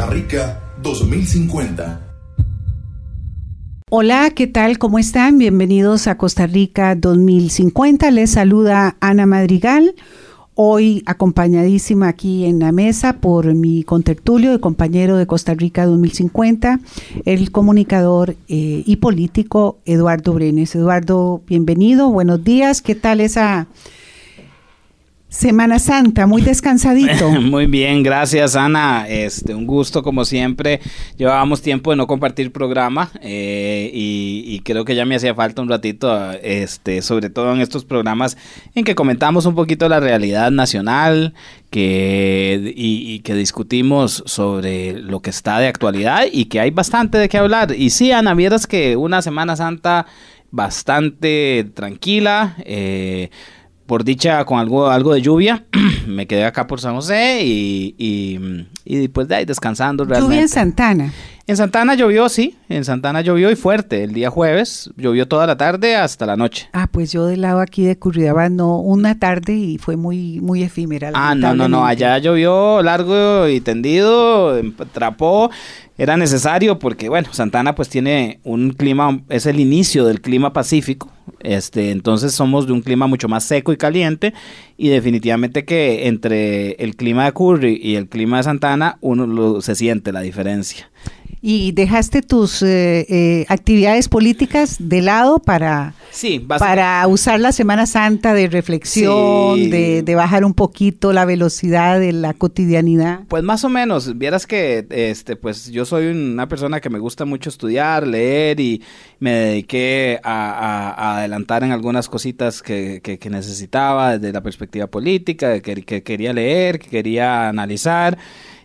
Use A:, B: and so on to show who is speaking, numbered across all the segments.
A: Costa Rica 2050.
B: Hola, ¿qué tal? ¿Cómo están? Bienvenidos a Costa Rica 2050. Les saluda Ana Madrigal hoy acompañadísima aquí en la mesa por mi contertulio y compañero de Costa Rica 2050, el comunicador eh, y político Eduardo Brenes. Eduardo, bienvenido, buenos días, ¿qué tal esa Semana Santa, muy descansadito.
C: muy bien, gracias Ana. Este, un gusto como siempre. Llevábamos tiempo de no compartir programa eh, y, creo que ya me hacía falta un ratito, este, sobre todo en estos programas en que comentamos un poquito la realidad nacional, que y, que discutimos sobre lo que está de actualidad y que hay bastante de qué hablar. Y sí, Ana, vieras que una Semana Santa bastante tranquila. Eh, por dicha con algo, algo de lluvia, me quedé acá por San José y, y, y pues de ahí descansando
B: realmente. Lluvia en Santana.
C: En Santana llovió, sí, en Santana llovió y fuerte. El día jueves llovió toda la tarde hasta la noche.
B: Ah, pues yo del lado aquí de Curridabat no, una tarde y fue muy, muy efímera.
C: Ah, no, no, no, allá llovió largo y tendido, trapó era necesario porque, bueno, Santana pues tiene un clima, es el inicio del clima pacífico, este, entonces somos de un clima mucho más seco y caliente y definitivamente que entre el clima de Curry y el clima de Santana uno se siente la diferencia
B: y dejaste tus eh, eh, actividades políticas de lado para, para usar la Semana Santa de reflexión, de, bajar un poquito la velocidad de la cotidianidad.
C: Pues más o menos, vieras que este, pues yo soy una persona que me gusta mucho estudiar, leer y me dediqué a, adelantar en algunas cositas que, que, necesitaba desde la perspectiva política, que, que quería leer, que quería analizar.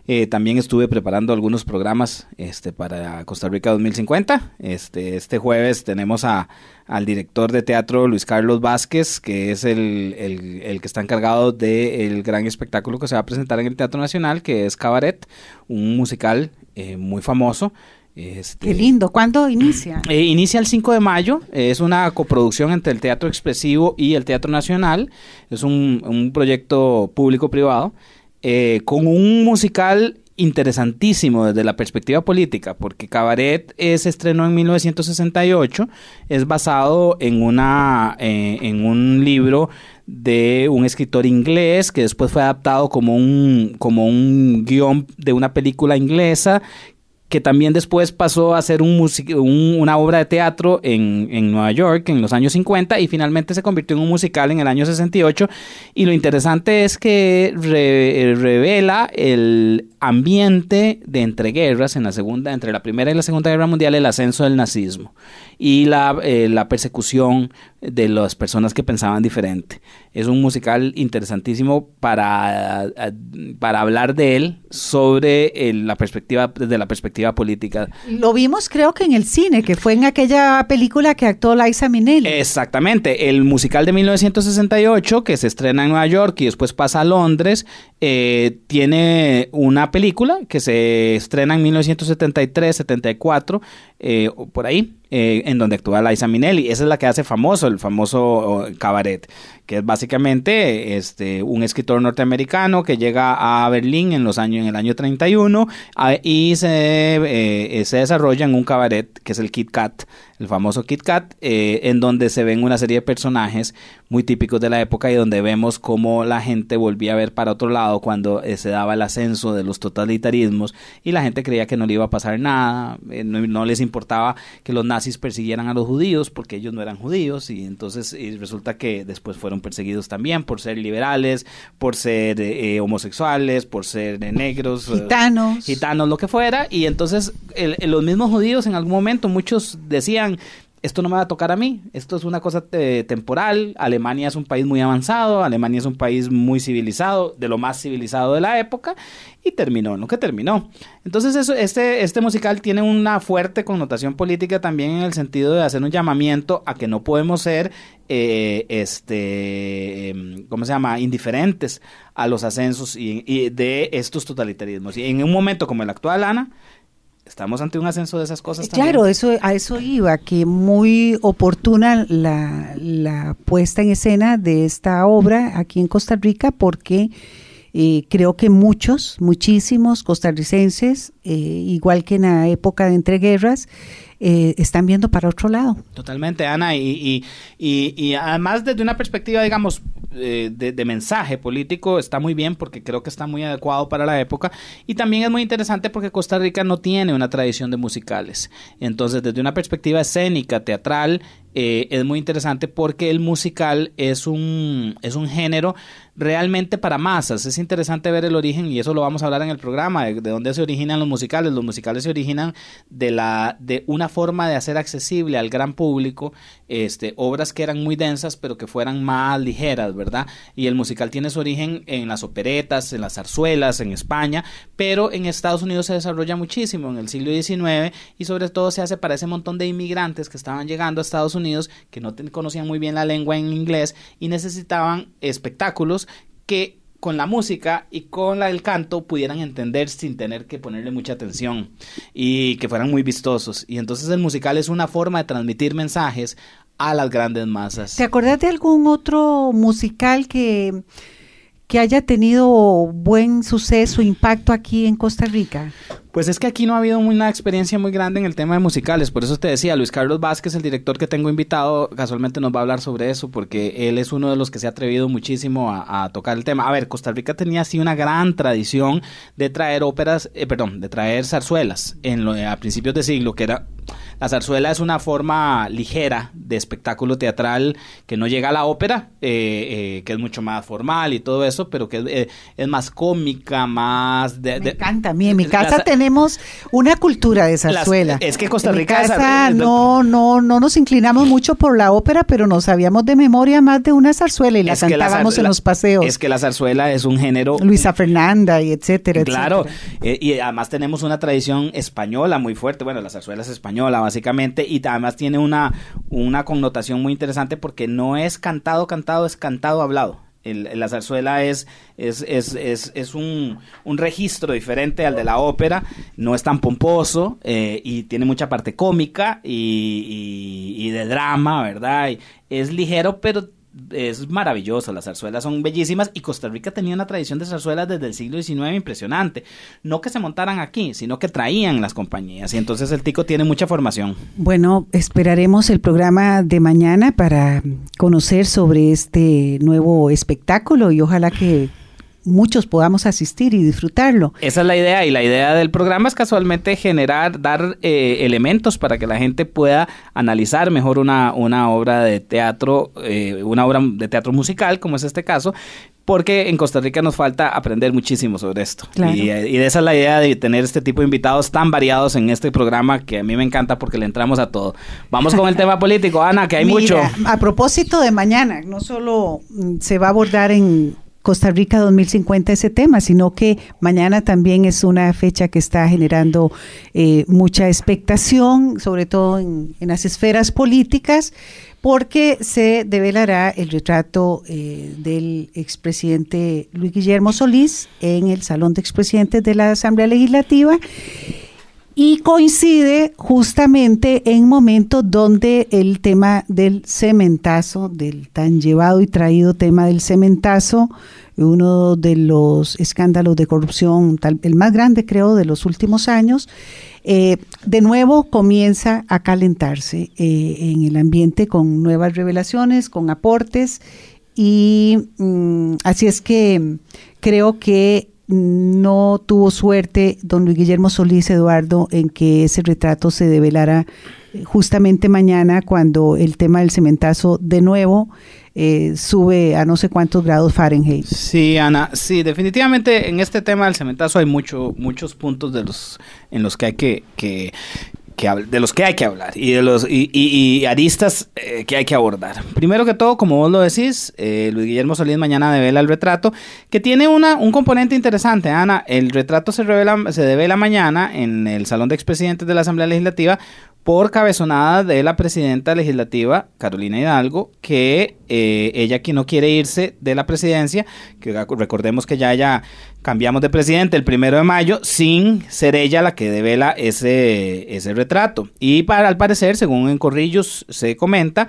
C: Eh, también estuve preparando algunos programas este, para Costa Rica 2050. Este, este jueves tenemos a, al director de teatro Luis Carlos Vázquez, que es el, el, que está encargado del gran espectáculo que se va a presentar en el Teatro Nacional, que es Cabaret, un musical eh, muy famoso.
B: Este, Qué lindo. ¿Cuándo inicia?
C: Eh, inicia el 5 de mayo. Es una coproducción entre el Teatro Expresivo y el Teatro Nacional. Es un, un proyecto público-privado. Eh, con un musical interesantísimo desde la perspectiva política, porque Cabaret se estrenó en 1968, es basado en, una, eh, en un libro de un escritor inglés que después fue adaptado como un, como un guion de una película inglesa que también después pasó a ser un, una obra de teatro en, en, Nueva York en los años 50 y finalmente se convirtió en un musical en el año 68. Y lo interesante es que revela el ambiente de entreguerras en la segunda, entre la primera y la segunda guerra mundial, el ascenso del nazismo y la, eh, la persecución de las personas que pensaban diferente. Es un musical interesantísimo para, para hablar de él sobre la perspectiva, desde la perspectiva política.
B: Lo vimos creo que en el cine, que fue en aquella película que actuó Liza Minnelli.
C: Exactamente, el musical de 1968 que se estrena en Nueva York y después pasa a Londres, eh, tiene una película que se estrena en 1973, 74, eh, por ahí, eh, en donde actúa Liza Minnelli. Esa es la que hace famoso, el famoso cabaret, que es básicamente este, un escritor norteamericano que llega a Berlín en, los años, en el año 31 y se, se desarrolla en un cabaret que es el Kit Kat el famoso Kit Kat, eh, en donde se ven una serie de personajes muy típicos de la época y donde vemos cómo la gente volvía a ver para otro lado cuando eh, se daba el ascenso de los totalitarismos y la gente creía que no le iba a pasar nada, eh, no, les importaba que los nazis persiguieran a los judíos porque ellos no eran judíos y entonces resulta que después fueron perseguidos también por ser liberales, por ser homosexuales, por ser negros,
B: gitanos,
C: gitanos, lo que fuera y entonces los mismos judíos en algún momento muchos decían esto no me va a tocar a mí, esto es una cosa temporal, Alemania es un país muy avanzado, Alemania es un país muy civilizado, de lo más civilizado de la época, y terminó en lo que terminó. Entonces eso, este, este musical tiene una fuerte connotación política también en el sentido de hacer un llamamiento a que no podemos ser, eh, este, em, ¿cómo se llama?, indiferentes a los ascensos y, de estos totalitarismos. Y en un momento como el actual, Ana, estamos ante un ascenso de esas cosas.
B: Claro, eso a eso iba, que muy oportuna la, la puesta en escena de esta obra aquí en Costa Rica porque Eh, creo que muchos, muchísimos costarricenses, eh, igual que en la época de entreguerras, eh, están viendo para otro lado.
C: Totalmente, Ana, y, y, y, además desde una perspectiva, digamos, eh, de, mensaje político, está muy bien porque creo que está muy adecuado para la época, y también es muy interesante porque Costa Rica no tiene una tradición de musicales. Entonces, desde una perspectiva escénica, teatral, eh, es muy interesante porque el musical es un, es un género realmente para masas. Es interesante ver el origen, y eso lo vamos a hablar en el programa, de, dónde se originan los musicales. Los musicales se originan de, la, de una forma de hacer accesible al gran público este, obras que eran muy densas, pero que fueran más ligeras, ¿verdad? Y el musical tiene su origen en las operetas, en las zarzuelas, en España, pero en Estados Unidos se desarrolla muchísimo en el siglo XIX y sobre todo se hace para ese montón de inmigrantes que estaban llegando a Estados Unidos que no conocían muy bien la lengua en inglés y necesitaban espectáculos que con la música y con la, el canto pudieran entender sin tener que ponerle mucha atención y que fueran muy vistosos. Y entonces el musical es una forma de transmitir mensajes a las grandes masas.
B: ¿Te acuerdas de algún otro musical que, que haya tenido buen suceso, impacto aquí en Costa Rica?
C: Pues es que aquí no ha habido una experiencia muy grande en el tema de musicales, por eso te decía, Luis Carlos Vázquez, el director que tengo invitado, casualmente nos va a hablar sobre eso, porque él es uno de los que se ha atrevido muchísimo a, tocar el tema. A ver, Costa Rica tenía así una gran tradición de traer óperas, eh, perdón, de traer zarzuelas en lo, a principios de siglo, que era la zarzuela es una forma ligera de espectáculo teatral que no llega a la ópera, eh, eh, que es mucho más formal y todo eso, pero que es, más cómica, más...
B: De, Me encanta, a mí en mi casa tenemos tenemos una cultura de zarzuela.
C: es que Costa Rica
B: no, no, no nos inclinamos mucho por la ópera, pero nos sabíamos de memoria más de una zarzuela y la cantábamos en los paseos.
C: Es que la zarzuela es un género.
B: Luisa Fernanda y etcétera.
C: Claro, eh, y además tenemos una tradición española muy fuerte. Bueno, la zarzuela es española, básicamente, y además tiene una, una connotación muy interesante porque no es cantado, cantado, es cantado, hablado la zarzuela es, es, es, es, es un, un, registro diferente al de la ópera, no es tan pomposo eh, y tiene mucha parte cómica y, y, y de drama, ¿verdad? Y es ligero, pero es maravilloso, las zarzuelas son bellísimas y Costa Rica tenía una tradición de zarzuelas desde el siglo XIX impresionante. No que se montaran aquí, sino que traían las compañías y entonces el tico tiene mucha formación.
B: Bueno, esperaremos el programa de mañana para conocer sobre este nuevo espectáculo y ojalá que muchos podamos asistir y disfrutarlo.
C: Esa es la idea y la idea del programa es casualmente generar, dar eh, elementos para que la gente pueda analizar mejor una, una obra de teatro, eh, una obra de teatro musical, como es este caso, porque en Costa Rica nos falta aprender muchísimo sobre esto. Y, y, esa es la idea de tener este tipo de invitados tan variados en este programa que a mí me encanta porque le entramos a todo. Vamos con el tema político, Ana, que hay mucho.
B: A propósito de mañana, no solo mm, se va a abordar en Costa Rica 2050 ese tema, sino que mañana también es una fecha que está generando eh, mucha expectación, sobre todo en, las esferas políticas, porque se develará el retrato eh, del expresidente Luis Guillermo Solís en el Salón de Expresidentes de la Asamblea Legislativa y coincide justamente en momentos donde el tema del cementazo, del tan llevado y traído tema del cementazo, uno de los escándalos de corrupción, el más grande creo de los últimos años, eh, de nuevo comienza a calentarse eh, en el ambiente con nuevas revelaciones, con aportes y mm, así es que creo que no tuvo suerte don Luis Guillermo Solís Eduardo en que ese retrato se develara eh, justamente mañana cuando el tema del cementazo de nuevo eh, sube a no sé cuántos grados Fahrenheit.
C: Sí, Ana, sí, definitivamente en este tema del cementazo hay mucho, muchos puntos de los en los que hay que, que, de los que hay que hablar y de los y, aristas eh, que hay que abordar. Primero que todo, como vos lo decís, eh, Luis Guillermo Solís mañana devela el retrato, que tiene una, un componente interesante, Ana. El retrato se revela, se devela mañana en el Salón de Expresidentes de la Asamblea Legislativa por cabezonada de la presidenta legislativa, Carolina Hidalgo, que eh, ella que no quiere irse de la presidencia, que recordemos que ya ya cambiamos de presidente el primero de mayo, sin ser ella la que devela ese, ese retrato. Y para, al parecer, según en Corrillos se comenta,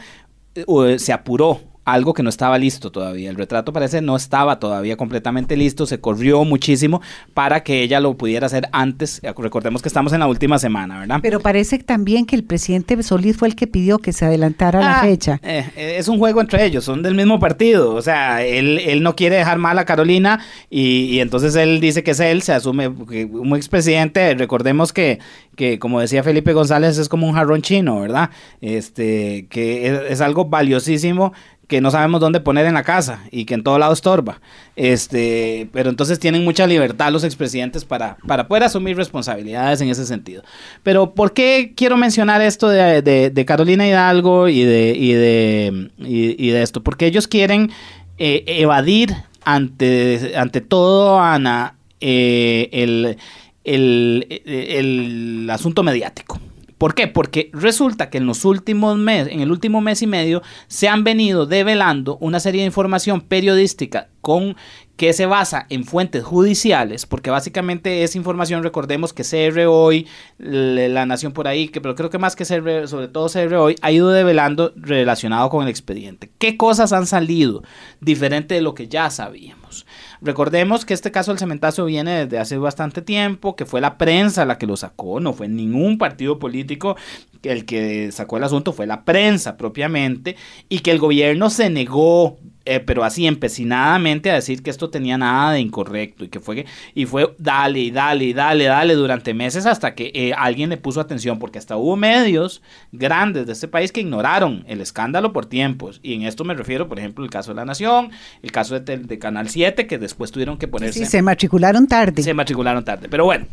C: eh, se apuró algo que no estaba listo todavía. El retrato parece no estaba todavía completamente listo, se corrió muchísimo para que ella lo pudiera hacer antes. Recordemos que estamos en la última semana, ¿verdad?
B: Pero parece también que el presidente Solís fue el que pidió que se adelantara la
C: Ah,
B: fecha.
C: eh, es un juego entre ellos, son del mismo partido. O sea, él, él no quiere dejar mal a Carolina y, y entonces él dice que es él, se asume un expresidente. Recordemos que, que, como decía Felipe González, es como un jarrón chino, ¿verdad? Este, que es, es algo valiosísimo que no sabemos dónde poner en la casa y que en todo lado estorba. Este, pero entonces tienen mucha libertad los expresidentes para, para poder asumir responsabilidades en ese sentido. Pero ¿por qué quiero mencionar esto de, de- Carolina Hidalgo y de, y de, y- y de esto? Porque ellos quieren eh, evadir ante, ante todo, Ana, eh, el, el- el asunto mediático. ¿Por qué? Porque resulta que en los últimos meses, en el último mes y medio, se han venido develando una serie de información periodística con que se basa en fuentes judiciales, porque básicamente es información, recordemos que CR Hoy, La Nación por ahí, que, pero creo que más que CR, sobre todo CR Hoy, ha ido develando relacionado con el expediente. ¿Qué cosas han salido diferente de lo que ya sabíamos? Recordemos que este caso del cementazo viene desde hace bastante tiempo, que fue la prensa la que lo sacó, no fue ningún partido político el que sacó el asunto, fue la prensa propiamente, y que el gobierno se negó, eh, pero así empecinadamente a decir que esto tenía nada de incorrecto y que fue, y fue dale y dale y dale, dale durante meses hasta que eh, alguien le puso atención, porque hasta hubo medios grandes de este país que ignoraron el escándalo por tiempos, y en esto me refiero, por ejemplo, el caso de La Nación, el caso de, Canal 7, que después tuvieron que ponerse...
B: Sí, se matricularon tarde.
C: Se matricularon tarde. Pero bueno,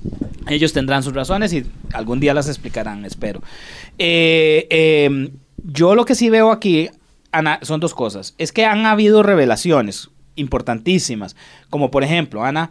C: ellos tendrán sus razones y algún día las explicarán, espero. Eh, eh, yo lo que sí veo aquí, son dos cosas. Es que han habido revelaciones importantísimas, como por ejemplo, Ana,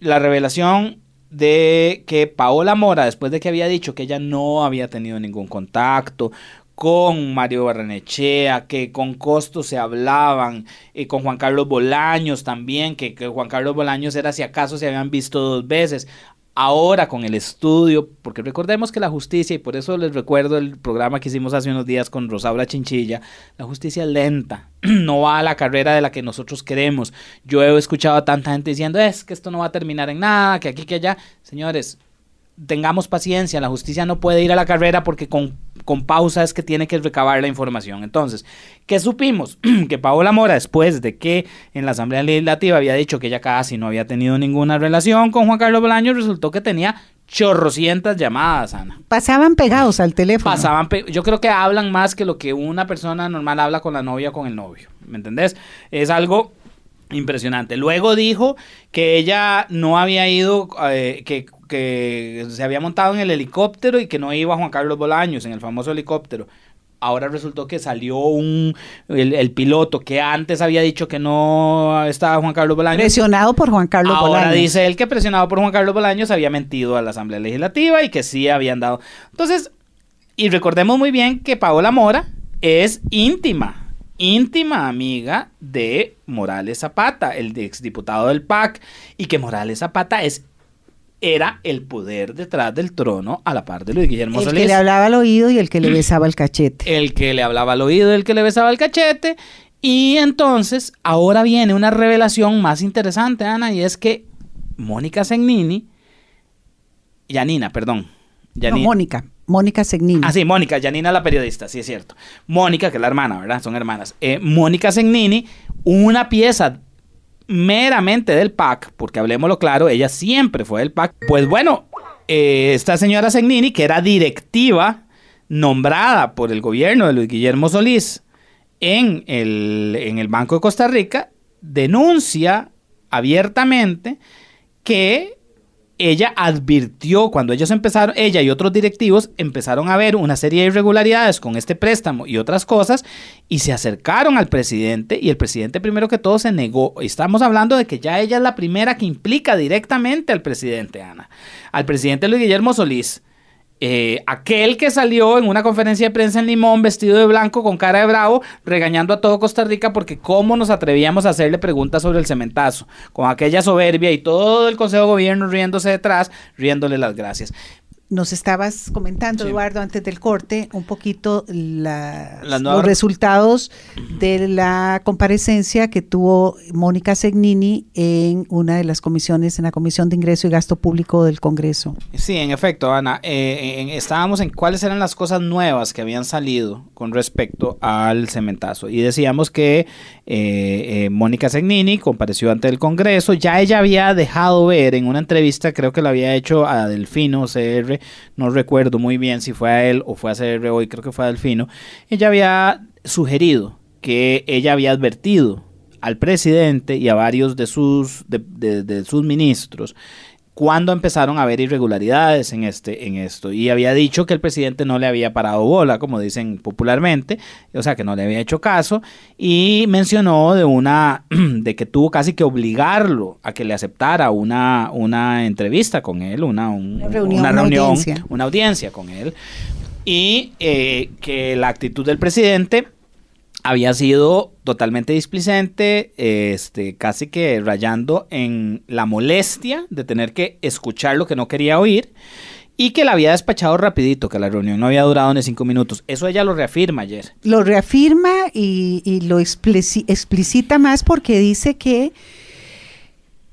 C: la revelación de que Paola Mora, después de que había dicho que ella no había tenido ningún contacto con Mario Barrenechea, que con Costos se hablaban, y con Juan Carlos Bolaños también, que, que Juan Carlos Bolaños era si acaso se habían visto dos veces. Ahora con el estudio, porque recordemos que la justicia, y por eso les recuerdo el programa que hicimos hace unos días con Rosaura Chinchilla, la justicia es lenta, no va a la carrera de la que nosotros queremos. Yo he escuchado a tanta gente diciendo, es que esto no va a terminar en nada, que aquí, que allá. Señores, tengamos paciencia, la justicia no puede ir a la carrera porque con, con pausa es que tiene que recabar la información. Entonces, ¿qué supimos? que Paola Mora, después de que en la Asamblea Legislativa había dicho que ella casi no había tenido ninguna relación con Juan Carlos Bolaños, resultó que tenía chorrocientas llamadas, Ana.
B: Pasaban pegados al teléfono.
C: Pasaban, pe- yo creo que hablan más que lo que una persona normal habla con la novia o con el novio, ¿me entendés? Es algo impresionante. Luego dijo que ella no había ido, eh, que, que se había montado en el helicóptero y que no iba Juan Carlos Bolaños en el famoso helicóptero. Ahora resultó que salió un el, el piloto que antes había dicho que no estaba Juan Carlos Bolaños.
B: Presionado por Juan Carlos
C: Ahora
B: Bolaños.
C: dice él que presionado por Juan Carlos Bolaños había mentido a la Asamblea Legislativa y que sí habían dado. Entonces, y recordemos muy bien que Paola Mora es íntima, íntima amiga de Morales Zapata, el exdiputado del PAC, y que Morales Zapata es era el poder detrás del trono a la par de Luis Guillermo
B: el
C: Solís
B: que le hablaba al oído y el que le besaba el cachete.
C: el que le hablaba al oído, el que le besaba el cachete. Y entonces, ahora viene una revelación más interesante, Ana, y es que Mónica Segnini, Yanina, perdón.
B: No, Mónica, Mónica Segnini.
C: Ah, sí, Mónica, Yanina la periodista, sí es cierto. Mónica, que es la hermana, ¿verdad? Son hermanas. Eh, Mónica Segnini, una pieza meramente del PAC, porque hablemoslo claro, ella siempre fue del PAC. Pues bueno, eh, esta señora Segnini, que era directiva nombrada por el gobierno de Luis Guillermo Solís en el, en el Banco de Costa Rica, denuncia abiertamente que ella advirtió cuando ellos empezaron, ella y otros directivos empezaron a ver una serie de irregularidades con este préstamo y otras cosas y se acercaron al presidente y el presidente primero que todo se negó. Estamos hablando de que ya ella es la primera que implica directamente al presidente, Ana, al presidente Luis Guillermo Solís. Eh, aquel que salió en una conferencia de prensa en Limón vestido de blanco con cara de bravo, regañando a todo Costa Rica porque cómo nos atrevíamos a hacerle preguntas sobre el cementazo, con aquella soberbia y todo el Consejo de Gobierno riéndose detrás, riéndole las gracias.
B: Nos estabas comentando,
C: Sí.
B: Eduardo, antes del corte, un poquito la- los resultados de la comparecencia que tuvo Mónica Segnini en una de las comisiones, en la Comisión de Ingreso y Gasto Público del Congreso.
C: Sí, en efecto, Ana. eh, en- estábamos en cuáles eran las cosas nuevas que habían salido con respecto al cementazo. Y decíamos que eh, eh, Mónica Segnini compareció ante el Congreso. Ya ella había dejado ver en una entrevista, creo que la había hecho a Delfino CR, no recuerdo muy bien si fue a él o fue a CR hoy, creo que fue a Delfino. Ella había sugerido que ella había advertido al presidente y a varios de sus, de, de- de sus ministros cuando empezaron a haber irregularidades en este en esto y había dicho que el presidente no le había parado bola como dicen popularmente o sea que no le había hecho caso y mencionó de una de que tuvo casi que obligarlo a que le aceptara una una entrevista con él una, un-
B: Una reunión,
C: una
B: una
C: reunión
B: audiencia.
C: una audiencia con él y eh, que la actitud del presidente había sido totalmente displicente, este, casi que rayando en la molestia de tener que escuchar lo que no quería oír y que la había despachado rapidito, que la reunión no había durado ni cinco minutos. Eso ella lo reafirma ayer.
B: Lo reafirma y, lo explici- explicita más porque dice que,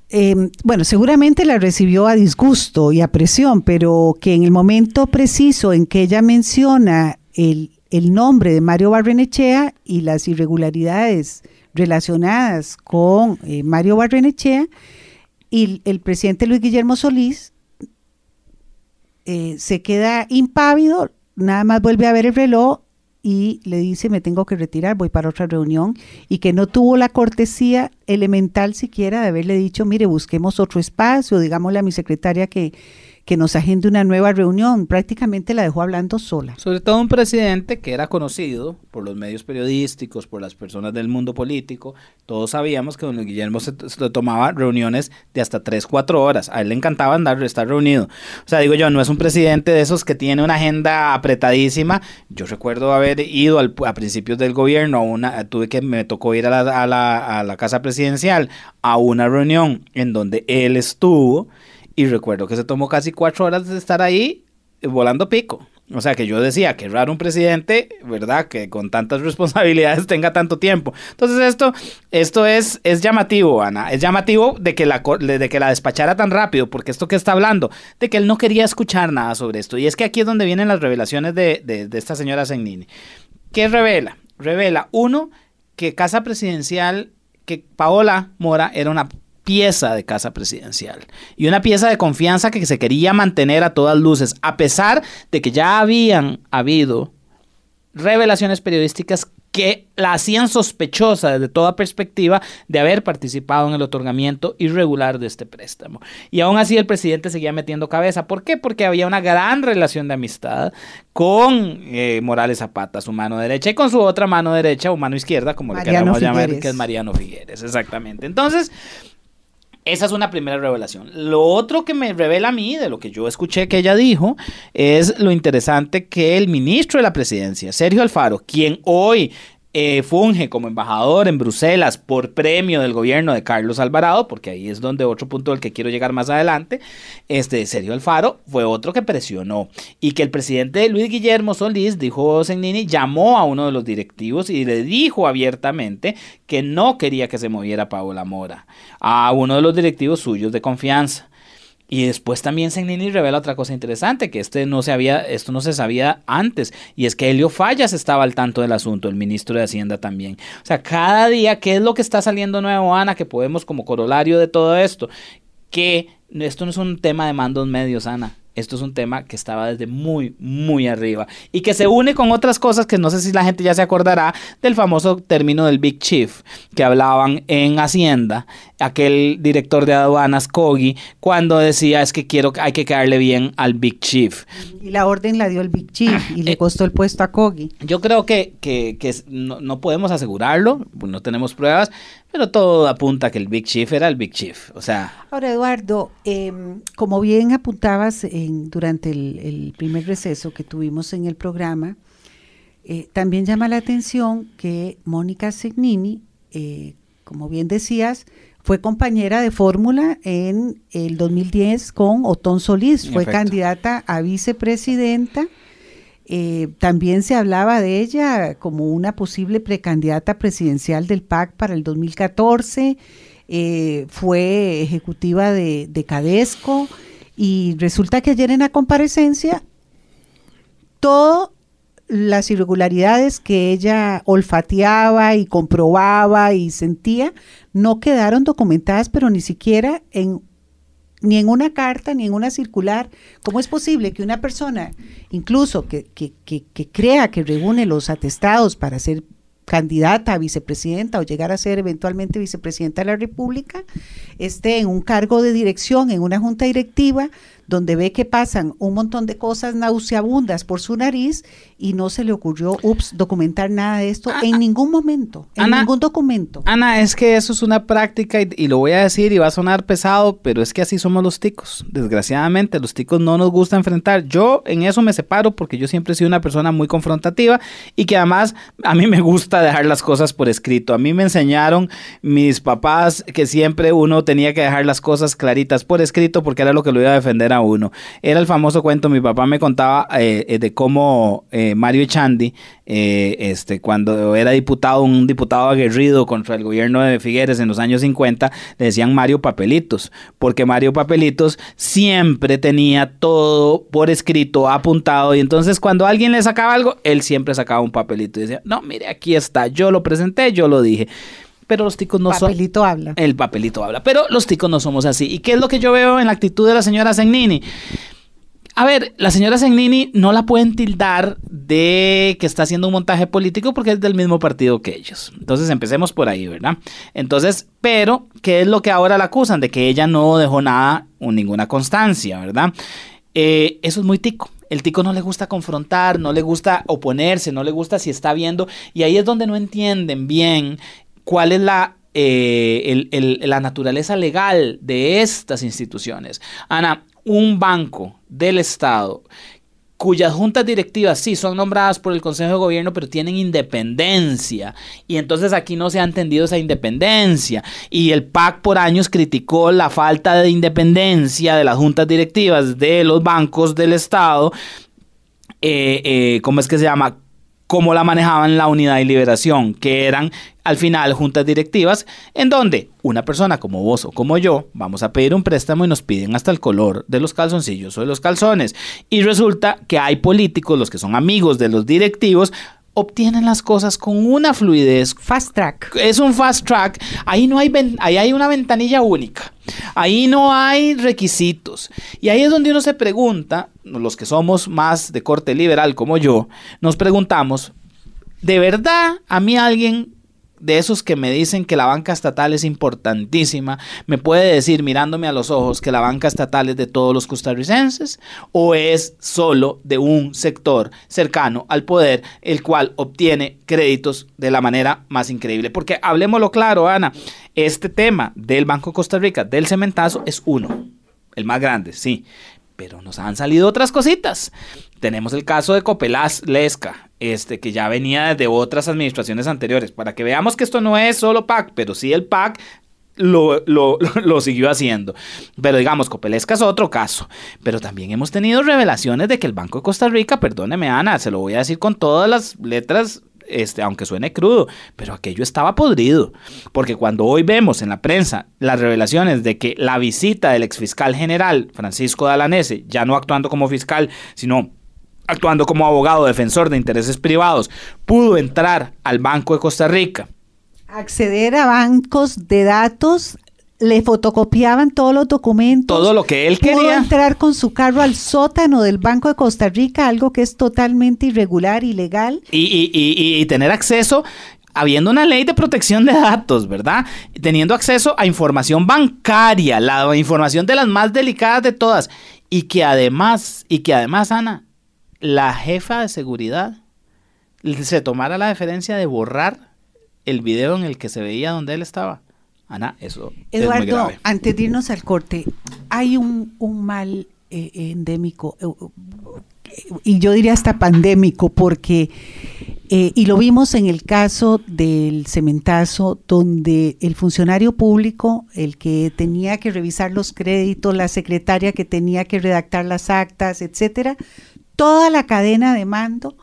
B: eh, bueno, seguramente la recibió a disgusto y a presión, pero que en el momento preciso en que ella menciona el, el nombre de Mario Barrenechea y las irregularidades relacionadas con eh, Mario Barrenechea, y el presidente Luis Guillermo Solís eh, se queda impávido, nada más vuelve a ver el reloj y le dice me tengo que retirar, voy para otra reunión y que no tuvo la cortesía elemental siquiera de haberle dicho, mire, busquemos otro espacio, digámosle a mi secretaria que, que nos agende una nueva reunión, prácticamente la dejó hablando sola.
C: Sobre todo un presidente que era conocido por los medios periodísticos, por las personas del mundo político. Todos sabíamos que don Guillermo se, tomaba reuniones de hasta 3, 4 horas. A él le encantaba andar, estar reunido. O sea, digo yo, no es un presidente de esos que tiene una agenda apretadísima. Yo recuerdo haber ido al- a principios del gobierno, una, tuve que, me tocó ir a la, a la- a la casa presidencial a una reunión en donde él estuvo. Y recuerdo que se tomó casi cuatro horas de estar ahí eh, volando pico. O sea que yo decía, que raro un presidente, ¿verdad? Que con tantas responsabilidades tenga tanto tiempo. Entonces esto, esto es, es llamativo, Ana. Es llamativo de que, la, de que la despachara tan rápido, porque esto que está hablando, de que él no quería escuchar nada sobre esto. Y es que aquí es donde vienen las revelaciones de, de, de esta señora Segnini. ¿Qué revela? Revela, uno, que Casa Presidencial, que Paola Mora era una pieza de casa presidencial y una pieza de confianza que se quería mantener a todas luces, a pesar de que ya habían habido revelaciones periodísticas que la hacían sospechosa desde toda perspectiva de haber participado en el otorgamiento irregular de este préstamo. Y aún así el presidente seguía metiendo cabeza. ¿Por qué? Porque había una gran relación de amistad con eh, Morales Zapata, su mano derecha, y con su otra mano derecha o mano izquierda, como le
B: Mariano
C: queramos llamar, que es Mariano Figueres, exactamente. Entonces, esa es una primera revelación. Lo otro que me revela a mí, de lo que yo escuché que ella dijo, es lo interesante que el ministro de la presidencia, Sergio Alfaro, quien hoy eh, funge como embajador en Bruselas por premio del gobierno de Carlos Alvarado, porque ahí es donde otro punto del que quiero llegar más adelante, este Sergio Alfaro fue otro que presionó y que el presidente Luis Guillermo Solís, dijo Segnini, llamó a uno de los directivos y le dijo abiertamente que no quería que se moviera Paola Mora, a uno de los directivos suyos de confianza. Y después también Segnini revela otra cosa interesante, que este no se había, esto no se sabía antes, y es que Helio Fallas estaba al tanto del asunto, el ministro de Hacienda también. O sea, cada día, ¿qué es lo que está saliendo nuevo, Ana, que podemos como corolario de todo esto? Que esto no es un tema de mandos medios, Ana. Esto es un tema que estaba desde muy, muy arriba y que se une con otras cosas que no sé si la gente ya se acordará del famoso término del Big Chief que hablaban en Hacienda, aquel director de aduanas, Kogi, cuando decía es que quiero, hay que quedarle bien al Big Chief.
B: Y la orden la dio el Big Chief y le
C: Eh,
B: costó el puesto a Kogi.
C: Yo creo que, que, que no, no podemos asegurarlo, no tenemos pruebas, pero todo apunta a que el Big Chief era el Big Chief. O sea,
B: Ahora, Eduardo, em, como bien apuntabas en, durante el, el primer receso que tuvimos en el programa, eh, también llama la atención que Mónica Segnini, eh, como bien decías, fue compañera de fórmula en el 2010 con Otón Solís, fue candidata a vicepresidenta. Eh, también se hablaba de ella como una posible precandidata presidencial del PAC para el 2014. Eh, fue ejecutiva de, de Cadesco y resulta que ayer en la comparecencia todo las irregularidades que ella olfateaba y comprobaba y sentía no quedaron documentadas, pero ni siquiera en ni en una carta, ni en una circular. ¿Cómo es posible que una persona, incluso que, que, que, crea que reúne los atestados para ser candidata a vicepresidenta o llegar a ser eventualmente vicepresidenta de la República, esté en un cargo de dirección, en una junta directiva, donde ve que pasan un montón de cosas nauseabundas por su nariz y no se le ocurrió, ups, documentar nada de esto en ningún momento, en ningún documento.
C: Ana, es que eso es una práctica y, lo voy a decir y va a sonar pesado, pero es que así somos los ticos. Desgraciadamente, los ticos no nos gusta enfrentar. Yo en eso me separo porque yo siempre he sido una persona muy confrontativa y que además a mí me gusta dejar las cosas por escrito. A mí me enseñaron mis papás que siempre uno tenía que dejar las cosas claritas por escrito porque era lo que lo iba a defender a uno. Era el famoso cuento, mi papá me contaba eh, eh, de cómo eh, Mario Echandi, este, cuando era diputado, un diputado aguerrido contra el gobierno de Figueres en los años 50, le decían Mario Papelitos, porque Mario Papelitos siempre tenía todo por escrito, apuntado, y entonces cuando alguien le sacaba algo, él siempre sacaba un papelito y decía, no, mire, aquí está, yo lo presenté, yo lo dije pero los ticos no
B: son... El papelito habla.
C: El papelito habla, pero los ticos no somos así. ¿Y qué es lo que yo veo en la actitud de la señora Zegnini? A ver, la señora Zegnini no la pueden tildar de que está haciendo un montaje político porque es del mismo partido que ellos. Entonces empecemos por ahí, ¿verdad? Entonces, pero, ¿qué es lo que ahora la acusan? De que ella no dejó nada o ninguna constancia, ¿verdad? Eh, eso es muy tico. El tico no le gusta confrontar, no le gusta oponerse, no le gusta si está viendo. Y ahí es donde no entienden bien cuál es la, eh, la naturaleza legal de estas instituciones. Ana, un banco del Estado cuyas juntas directivas sí son nombradas por el Consejo de Gobierno, pero tienen independencia. Y entonces aquí no se ha entendido esa independencia. Y el PAC por años criticó la falta de independencia de las juntas directivas de los bancos del Estado. Eh, eh, ¿Cómo es que se llama? Cómo la manejaban la unidad de liberación, que eran al final juntas directivas, en donde una persona como vos o como yo vamos a pedir un préstamo y nos piden hasta el color de los calzoncillos o de los calzones. Y resulta que hay políticos, los que son amigos de los directivos, obtienen las cosas con una fluidez.
B: Fast track.
C: Es un fast track. Ahí no hay, ahí hay una ventanilla única. Ahí no hay requisitos. Y ahí es donde uno se pregunta, los que somos más de corte liberal como yo, nos preguntamos, ¿de verdad a mí alguien de esos que me dicen que la banca estatal es importantísima, me puede decir mirándome a los ojos que la banca estatal es de todos los costarricenses o es solo de un sector cercano al poder, el cual obtiene créditos de la manera más increíble. Porque hablemoslo claro, Ana, este tema del Banco Costa Rica, del cementazo, es uno, el más grande, sí, pero nos han salido otras cositas. Tenemos el caso de Copelaz Lesca, este, que ya venía de otras administraciones anteriores, para que veamos que esto no es solo PAC, pero sí el PAC lo, lo, siguió haciendo. Pero digamos, Copelesca es otro caso. Pero también hemos tenido revelaciones de que el Banco de Costa Rica, perdóneme Ana, se lo voy a decir con todas las letras este, aunque suene crudo, pero aquello estaba podrido. Porque cuando hoy vemos en la prensa las revelaciones de que la visita del exfiscal general Francisco Dalanese, ya no actuando como fiscal, sino actuando como abogado defensor de intereses privados, pudo entrar al Banco de Costa Rica.
B: Acceder a bancos de datos le fotocopiaban todos los documentos.
C: Todo lo que él quería.
B: entrar con su carro al sótano del Banco de Costa Rica, algo que es totalmente irregular, ilegal.
C: Y, y, y, y tener acceso habiendo una ley de protección de datos, ¿verdad? Teniendo acceso a información bancaria, la información de las más delicadas de todas. Y que además, y que además, Ana, la jefa de seguridad se tomara la deferencia de borrar el video en el que se veía donde él estaba. Ana, eso
B: Eduardo,
C: es muy grave.
B: antes de irnos al corte, hay un, mal eh, endémico, eh, y yo diría hasta pandémico, porque Eh, y lo vimos en el caso del cementazo, donde el funcionario público, el que tenía que revisar los créditos, la secretaria que tenía que redactar las actas, etcétera, toda la cadena de mando,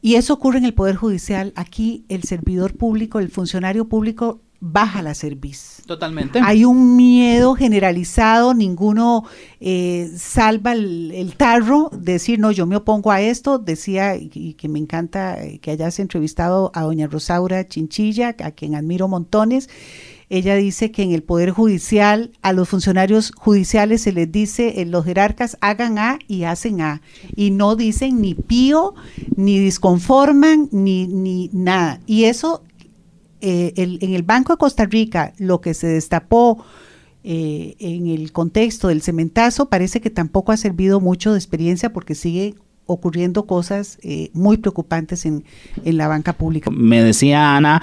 B: y eso ocurre en el Poder Judicial. Aquí el servidor público, el funcionario público baja la cerviz.
C: Totalmente.
B: Hay un miedo generalizado, ninguno eh, salva el, tarro, decir, no, yo me opongo a esto, decía, y, que me encanta que hayas entrevistado a doña Rosaura Chinchilla, a quien admiro montones. Ella dice que en el Poder Judicial a los funcionarios judiciales se les dice, en los jerarcas hagan A y hacen A, y no dicen ni pío, ni disconforman, ni, ni nada. Y eso eh, en el Banco de Costa Rica lo que se destapó eh, en el contexto del cementazo parece que tampoco ha servido mucho de experiencia porque sigue ocurriendo cosas eh, muy preocupantes en, en, la banca pública.
C: Me decía Ana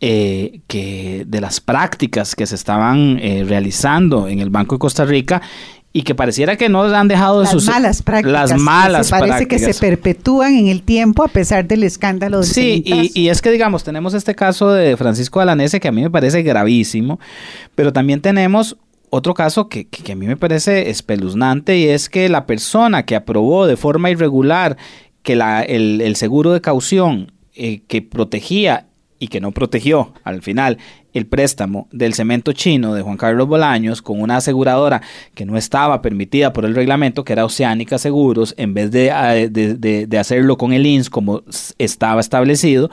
C: que de las prácticas que se estaban realizando en el Banco de Costa Rica y que pareciera que no han dejado de
B: las malas prácticas
C: las malas
B: parece que se perpetúan en el tiempo a pesar del escándalo del
C: sí y, y, es que digamos tenemos este caso de Francisco Alanese que a mí me parece gravísimo pero también tenemos otro caso que, que, a mí me parece espeluznante y es que la persona que aprobó de forma irregular que la, el, el seguro de caución eh, que protegía y que no protegió al final el préstamo del cemento chino de Juan Carlos Bolaños con una aseguradora que no estaba permitida por el reglamento, que era Oceánica Seguros, en vez de, eh, hacerlo con el INS como estaba establecido,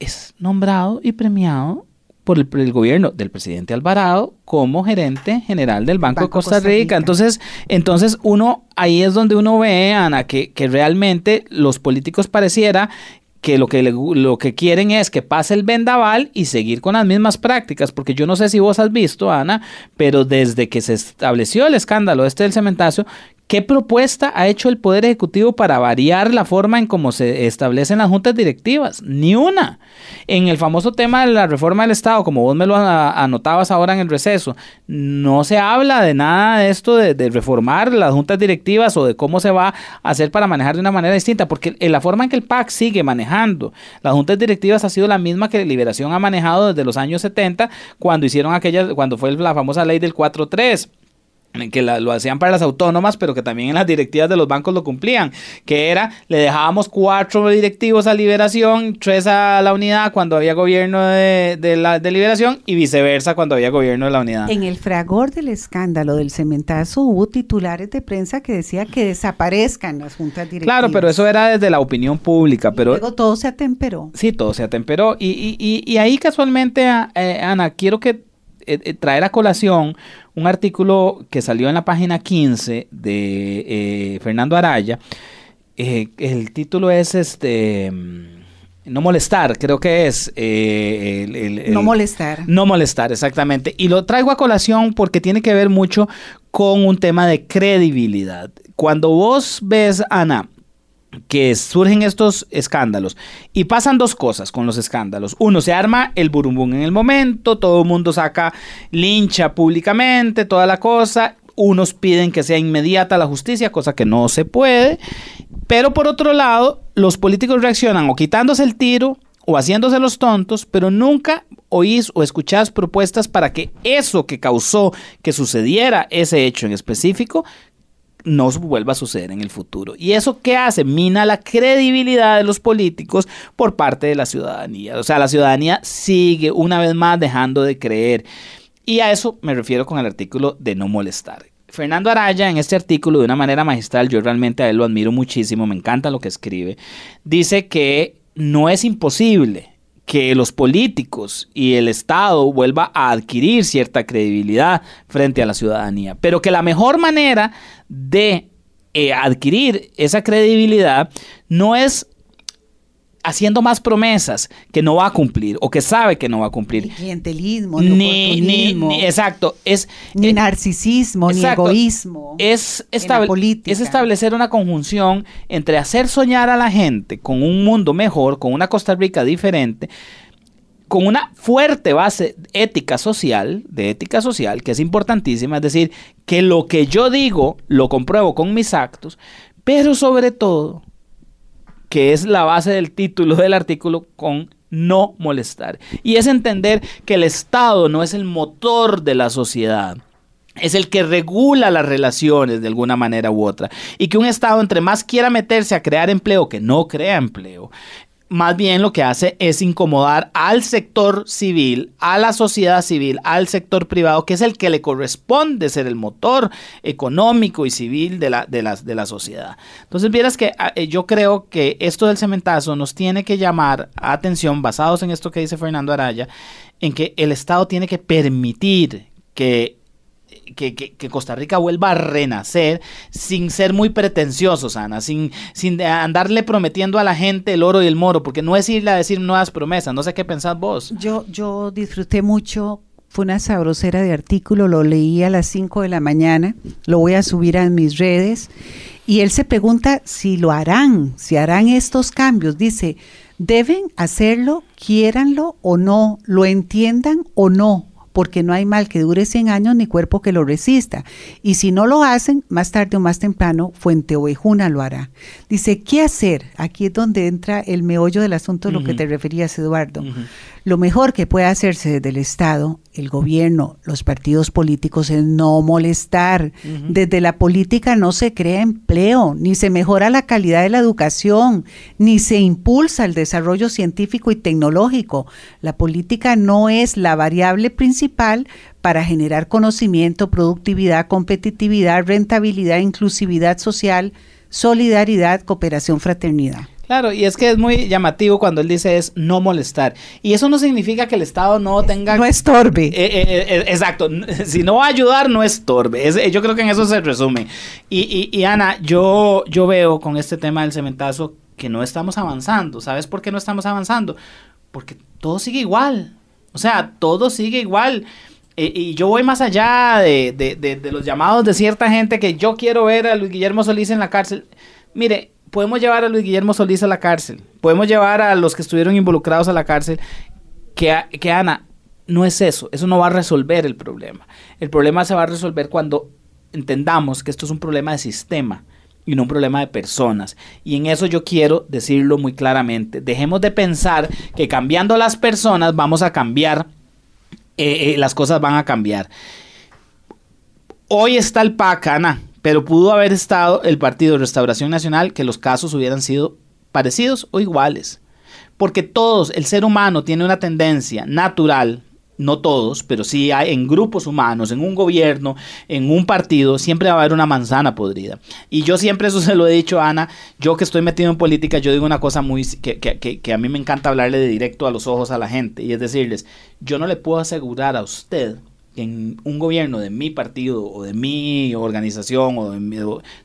C: es nombrado y premiado por el, gobierno del presidente Alvarado como gerente general del Banco, de Costa, Rica. Entonces, entonces uno, ahí es donde uno ve, Ana, que, que realmente los políticos pareciera que lo que, lo que quieren es que pase el vendaval y seguir con las mismas prácticas, porque yo no sé si vos has visto, Ana, pero desde que se estableció el escándalo este del cementazo, ¿Qué propuesta ha hecho el Poder Ejecutivo para variar la forma en cómo se establecen las juntas directivas? Ni una. En el famoso tema de la reforma del Estado, como vos me lo anotabas ahora en el receso, no se habla de nada de esto de, reformar las juntas directivas o de cómo se va a hacer para manejar de una manera distinta, porque la forma en que el PAC sigue manejando las juntas directivas ha sido la misma que Liberación ha manejado desde los años 70, cuando hicieron aquella, cuando fue la famosa ley del 4.3 que lo hacían para las autónomas, pero que también en las directivas de los bancos lo cumplían, que era, le dejábamos cuatro directivos a Liberación, tres a la unidad cuando había gobierno de, la, de Liberación y viceversa cuando había gobierno de la unidad.
B: En el fragor del escándalo del cementazo hubo titulares de prensa que decía que desaparezcan las juntas directivas.
C: Claro, pero eso era desde la opinión pública. Pero,
B: luego todo se atemperó.
C: Sí, todo se atemperó. Y, y, y, y ahí casualmente, eh, Ana, quiero que eh, eh, traer a colación un artículo que salió en la página 15 de eh, Fernando Araya. el título es este no molestar, creo que es.
B: no molestar.
C: No molestar, exactamente. Y lo traigo a colación porque tiene que ver mucho con un tema de credibilidad. Cuando vos ves, Ana, que surgen estos escándalos. Y pasan dos cosas con los escándalos. Uno, se arma el burumbum en el momento, todo el mundo saca lincha públicamente, toda la cosa. Unos piden que sea inmediata la justicia, cosa que no se puede. Pero por otro lado, los políticos reaccionan o quitándose el tiro o haciéndose los tontos, pero nunca oís o escuchás propuestas para que eso que causó que sucediera ese hecho en específico no vuelva a suceder en el futuro. ¿Y eso qué hace? Mina la credibilidad de los políticos por parte de la ciudadanía. O sea, la ciudadanía sigue una vez más dejando de creer. Y a eso me refiero con el artículo de no molestar. Fernando Araya en este artículo de una manera magistral, yo realmente a él lo admiro muchísimo, me encanta lo que escribe, dice que no es imposible que los políticos y el Estado vuelva a adquirir cierta credibilidad frente a la ciudadanía, pero que la mejor manera de eh, adquirir esa credibilidad no es haciendo más promesas que no va a cumplir o que sabe que no va a cumplir.
B: Ni clientelismo, ni,
C: ni, exacto, es
B: ni eh, narcisismo, ni egoísmo.
C: Es, es establecer una conjunción entre hacer soñar a la gente con un mundo mejor, con una Costa Rica diferente, con una fuerte base ética social, de ética social, que es importantísima, es decir, que lo que yo digo lo compruebo con mis actos, pero sobre todo que es la base del título del artículo, con no molestar. Y es entender que el Estado no es el motor de la sociedad. Es el que regula las relaciones de alguna manera u otra. Y que un Estado, entre más quiera meterse a crear empleo, que no crea empleo, más bien lo que hace es incomodar al sector civil, a la sociedad civil, al sector privado, que es el que le corresponde ser el motor económico y civil de la, de de la sociedad. Entonces, vieras que ah, eh, yo creo que esto del cementazo nos tiene que llamar a atención, basados en esto que dice Fernando Araya, en que el Estado tiene que permitir que que, Costa Rica vuelva a renacer sin ser muy pretenciosos, Ana, sin, sin andarle prometiendo a la gente el oro y el moro, porque no es irle a decir nuevas promesas. No sé qué pensás vos.
B: Yo, yo disfruté mucho fue una sabrosera de artículo, lo leí a las 5 de la mañana, lo voy a subir a mis redes y él se pregunta si lo harán, si harán estos cambios. Dice, deben hacerlo, quiéranlo o no, lo entiendan o no porque no hay mal que dure 100 años ni cuerpo que lo resista. Y si no lo hacen, más tarde o más temprano, Fuente Ovejuna lo hará. Dice, ¿qué hacer? Aquí es donde entra el meollo del asunto, de lo que te referías, Eduardo. Lo mejor que puede hacerse desde el Estado, el gobierno, los partidos políticos es no molestar. Desde la política no se crea empleo, ni se mejora la calidad de la educación, ni se impulsa el desarrollo científico y tecnológico. La política no es la variable principal para generar conocimiento, productividad, competitividad, rentabilidad, inclusividad social, solidaridad, cooperación, fraternidad.
C: Claro, y es que es muy llamativo cuando él dice es no molestar. Y eso no significa que el Estado no tenga...
B: No estorbe. Eh,
C: eh, eh, exacto. Si no va a ayudar, no estorbe. yo creo que en eso se resume. Y, y, Ana, yo, yo veo con este tema del cementazo que no estamos avanzando. ¿Sabes por qué no estamos avanzando? Porque todo sigue igual. O sea, todo sigue igual. y yo voy más allá de, de los llamados de cierta gente que yo quiero ver a Luis Guillermo Solís en la cárcel. Mire, podemos llevar a Luis Guillermo Solís a la cárcel, podemos llevar a los que estuvieron involucrados a la cárcel, que, Ana, no es eso, eso no va a resolver el problema. El problema se va a resolver cuando entendamos que esto es un problema de sistema y no un problema de personas. Y en eso yo quiero decirlo muy claramente. Dejemos de pensar que cambiando las personas vamos a cambiar, eh, eh, las cosas van a cambiar. Hoy está el PAC, Ana pero pudo haber estado el Partido Restauración Nacional que los casos hubieran sido parecidos o iguales. Porque todos, el ser humano tiene una tendencia natural, no todos, pero sí hay en grupos humanos, en un gobierno, en un partido, siempre va a haber una manzana podrida. Y yo siempre eso se lo he dicho a Ana, yo que estoy metido en política, yo digo una cosa muy que, que, que a mí me encanta hablarle de directo a los ojos a la gente, y es decirles, yo no le puedo asegurar a usted en un gobierno de mi partido o de mi organización o de mi,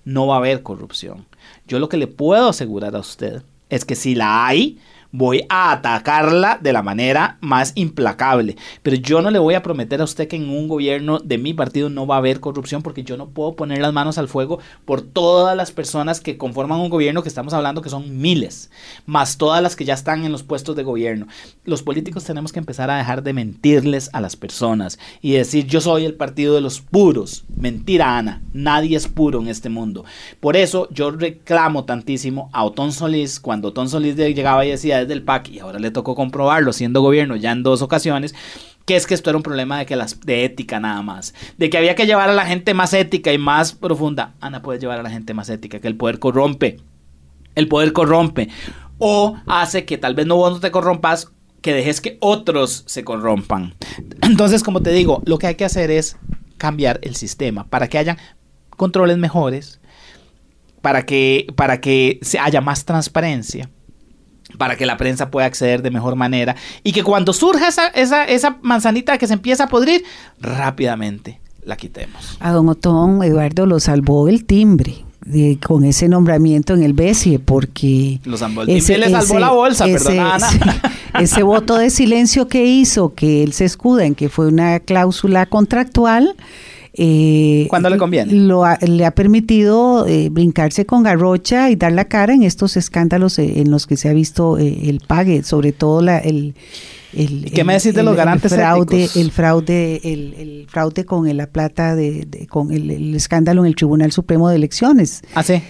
C: no va a haber corrupción. Yo lo que le puedo asegurar a usted es que si la hay, voy a atacarla de la manera más implacable. Pero yo no le voy a prometer a usted que en un gobierno de mi partido no va a haber corrupción porque yo no puedo poner las manos al fuego por todas las personas que conforman un gobierno que estamos hablando que son miles, más todas las que ya están en los puestos de gobierno. Los políticos tenemos que empezar a dejar de mentirles a las personas y decir yo soy el partido de los puros. Mentira, Ana, nadie es puro en este mundo. Por eso yo reclamo tantísimo a Otón Solís cuando Otón Solís llegaba y decía del PAC y ahora le tocó comprobarlo siendo gobierno ya en dos ocasiones, que es que esto era un problema de que las de ética nada más, de que había que llevar a la gente más ética y más profunda. Ana puede llevar a la gente más ética, que el poder corrompe. El poder corrompe o hace que tal vez no vos no te corrompas, que dejes que otros se corrompan. Entonces, como te digo, lo que hay que hacer es cambiar el sistema para que haya controles mejores, para que, para que haya más transparencia para que la prensa pueda acceder de mejor manera y que cuando surja esa, esa, esa manzanita que se empieza a podrir, rápidamente la quitemos.
B: A don Otón Eduardo lo salvó el timbre. con ese nombramiento en el BESIE, porque...
C: Lo salvó el timbre, le salvó la bolsa, ese,
B: ese voto de silencio que hizo, que él se escuda en que fue una cláusula contractual,
C: eh, Cuando le conviene.
B: Lo le ha permitido eh, brincarse con garrocha y dar la cara en estos escándalos eh, en los que se ha visto eh, el pague, sobre todo la, el,
C: el, ¿Qué me decís de los garantes
B: fraude, el fraude, el, fraude con la plata de, con el, escándalo en el Tribunal Supremo de Elecciones.
C: Ah, sí.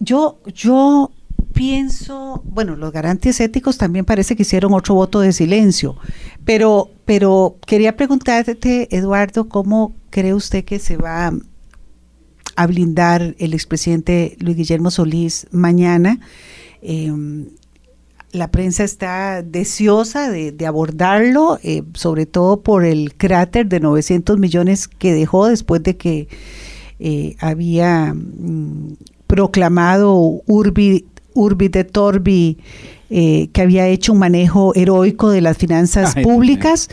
B: yo, yo pienso, bueno, los garantes éticos también parece que hicieron otro voto de silencio, pero, pero quería preguntarte, Eduardo, ¿cómo cree usted que se va a blindar el expresidente Luis Guillermo Solís mañana? Em, la prensa está deseosa de, abordarlo, eh, sobre todo por el cráter de 900 millones que dejó después de que eh, había mm, proclamado Urbi, Urbi de Torbi, eh, que había hecho un manejo heroico de las finanzas públicas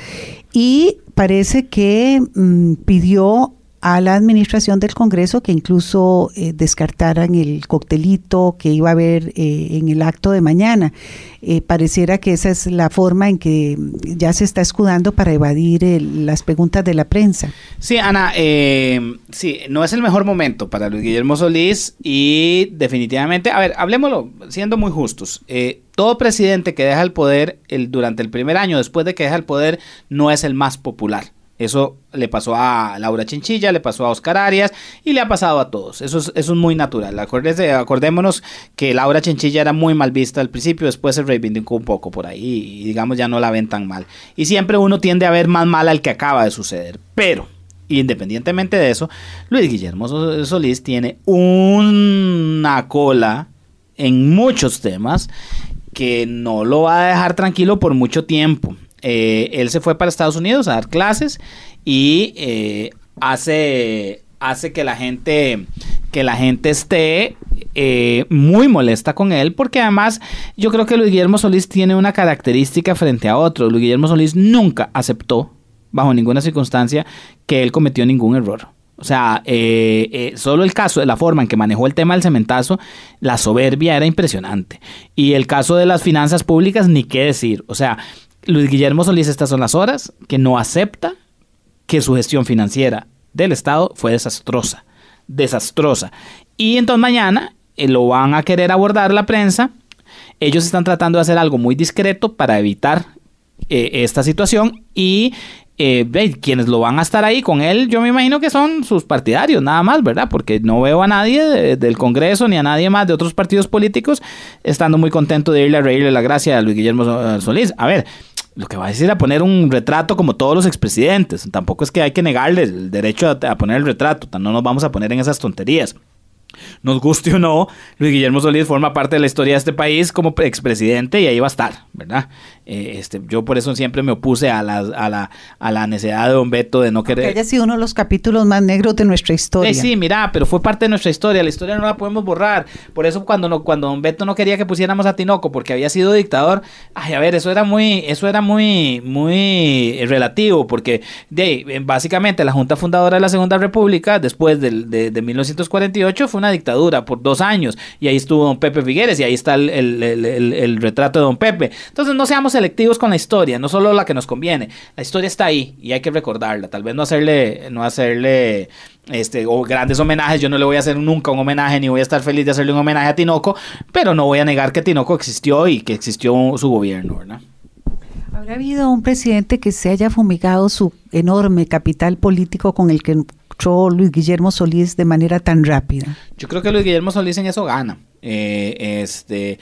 B: y parece que mm, pidió a la administración del Congreso que incluso eh, descartaran el coctelito que iba a haber eh, en el acto de mañana. Eh, pareciera que esa es la forma en que ya se está escudando para evadir las preguntas de la prensa.
C: Sí, Ana, sí, no es el mejor momento para Luis Guillermo Solís y definitivamente, a ver, hablemoslo siendo muy justos. todo presidente que deja el poder el, durante el primer año después de que deja el poder no es el más popular eso le pasó a Laura Chinchilla, le pasó a Oscar Arias y le ha pasado a todos. Eso es, eso es muy natural. acordémonos que Laura Chinchilla era muy mal vista al principio, después se reivindicó un poco por ahí y digamos ya no la ven tan mal. Y siempre uno tiende a ver más mal al que acaba de suceder. Pero, independientemente de eso, Luis Guillermo Solís tiene una cola en muchos temas que no lo va a dejar tranquilo por mucho tiempo. Eh, él se fue para Estados Unidos a dar clases y eh, hace, hace que la gente que la gente esté eh, muy molesta con él porque además yo creo que Luis Guillermo Solís tiene una característica frente a otros. Luis Guillermo Solís nunca aceptó bajo ninguna circunstancia que él cometió ningún error. O sea, solo el caso de la forma en que manejó el tema del cementazo, la soberbia era impresionante. Y el caso de las finanzas públicas, ni qué decir. O sea, Luis Guillermo Solís, estas son las horas que no acepta que su gestión financiera del Estado fue desastrosa, desastrosa. Y entonces mañana eh, lo van a querer abordar la prensa. Ellos están tratando de hacer algo muy discreto para evitar eh, esta situación y eh, quienes lo van a estar ahí con él, yo me imagino que son sus partidarios, nada más, ¿verdad? Porque no veo a nadie del Congreso ni a nadie más de otros partidos políticos estando muy contento de irle a reírle la gracia a Luis Guillermo Solís. A ver, lo que va a decir a poner un retrato como todos los expresidentes. Tampoco es que hay que negarle el derecho a, a poner el retrato, no nos vamos a poner en esas tonterías nos guste o no, Luis Guillermo Solís forma parte de la historia de este país como expresidente y ahí va a estar, ¿verdad? Eh, este, yo por eso siempre me opuse a la, a la, a la necesidad de Don Beto de no querer...
B: Que haya sido uno de los capítulos más negros de nuestra historia.
C: sí, mira, pero fue parte de nuestra historia, la historia no la podemos borrar. Por eso cuando, no, cuando Don Beto no quería que pusiéramos a Tinoco porque había sido dictador, ay, a ver, eso era muy, eso era muy, muy relativo, porque de, básicamente la Junta Fundadora de la Segunda República, después de, de, de 1948, fue una dictadura por dos años y ahí estuvo don Pepe Figueres y ahí está el, retrato de don Pepe. Entonces no seamos selectivos con la historia, no solo la que nos conviene. La historia está ahí y hay que recordarla. Tal vez no hacerle, no hacerle este, o grandes homenajes. Yo no le voy a hacer nunca un homenaje ni voy a estar feliz de hacerle un homenaje a Tinoco, pero no voy a negar que Tinoco existió y que existió su gobierno.
B: ¿Habrá habido un presidente que se haya fumigado su enorme capital político con el que Luis Guillermo Solís de manera tan rápida?
C: Yo creo que Luis Guillermo Solís en eso gana. Eh, este,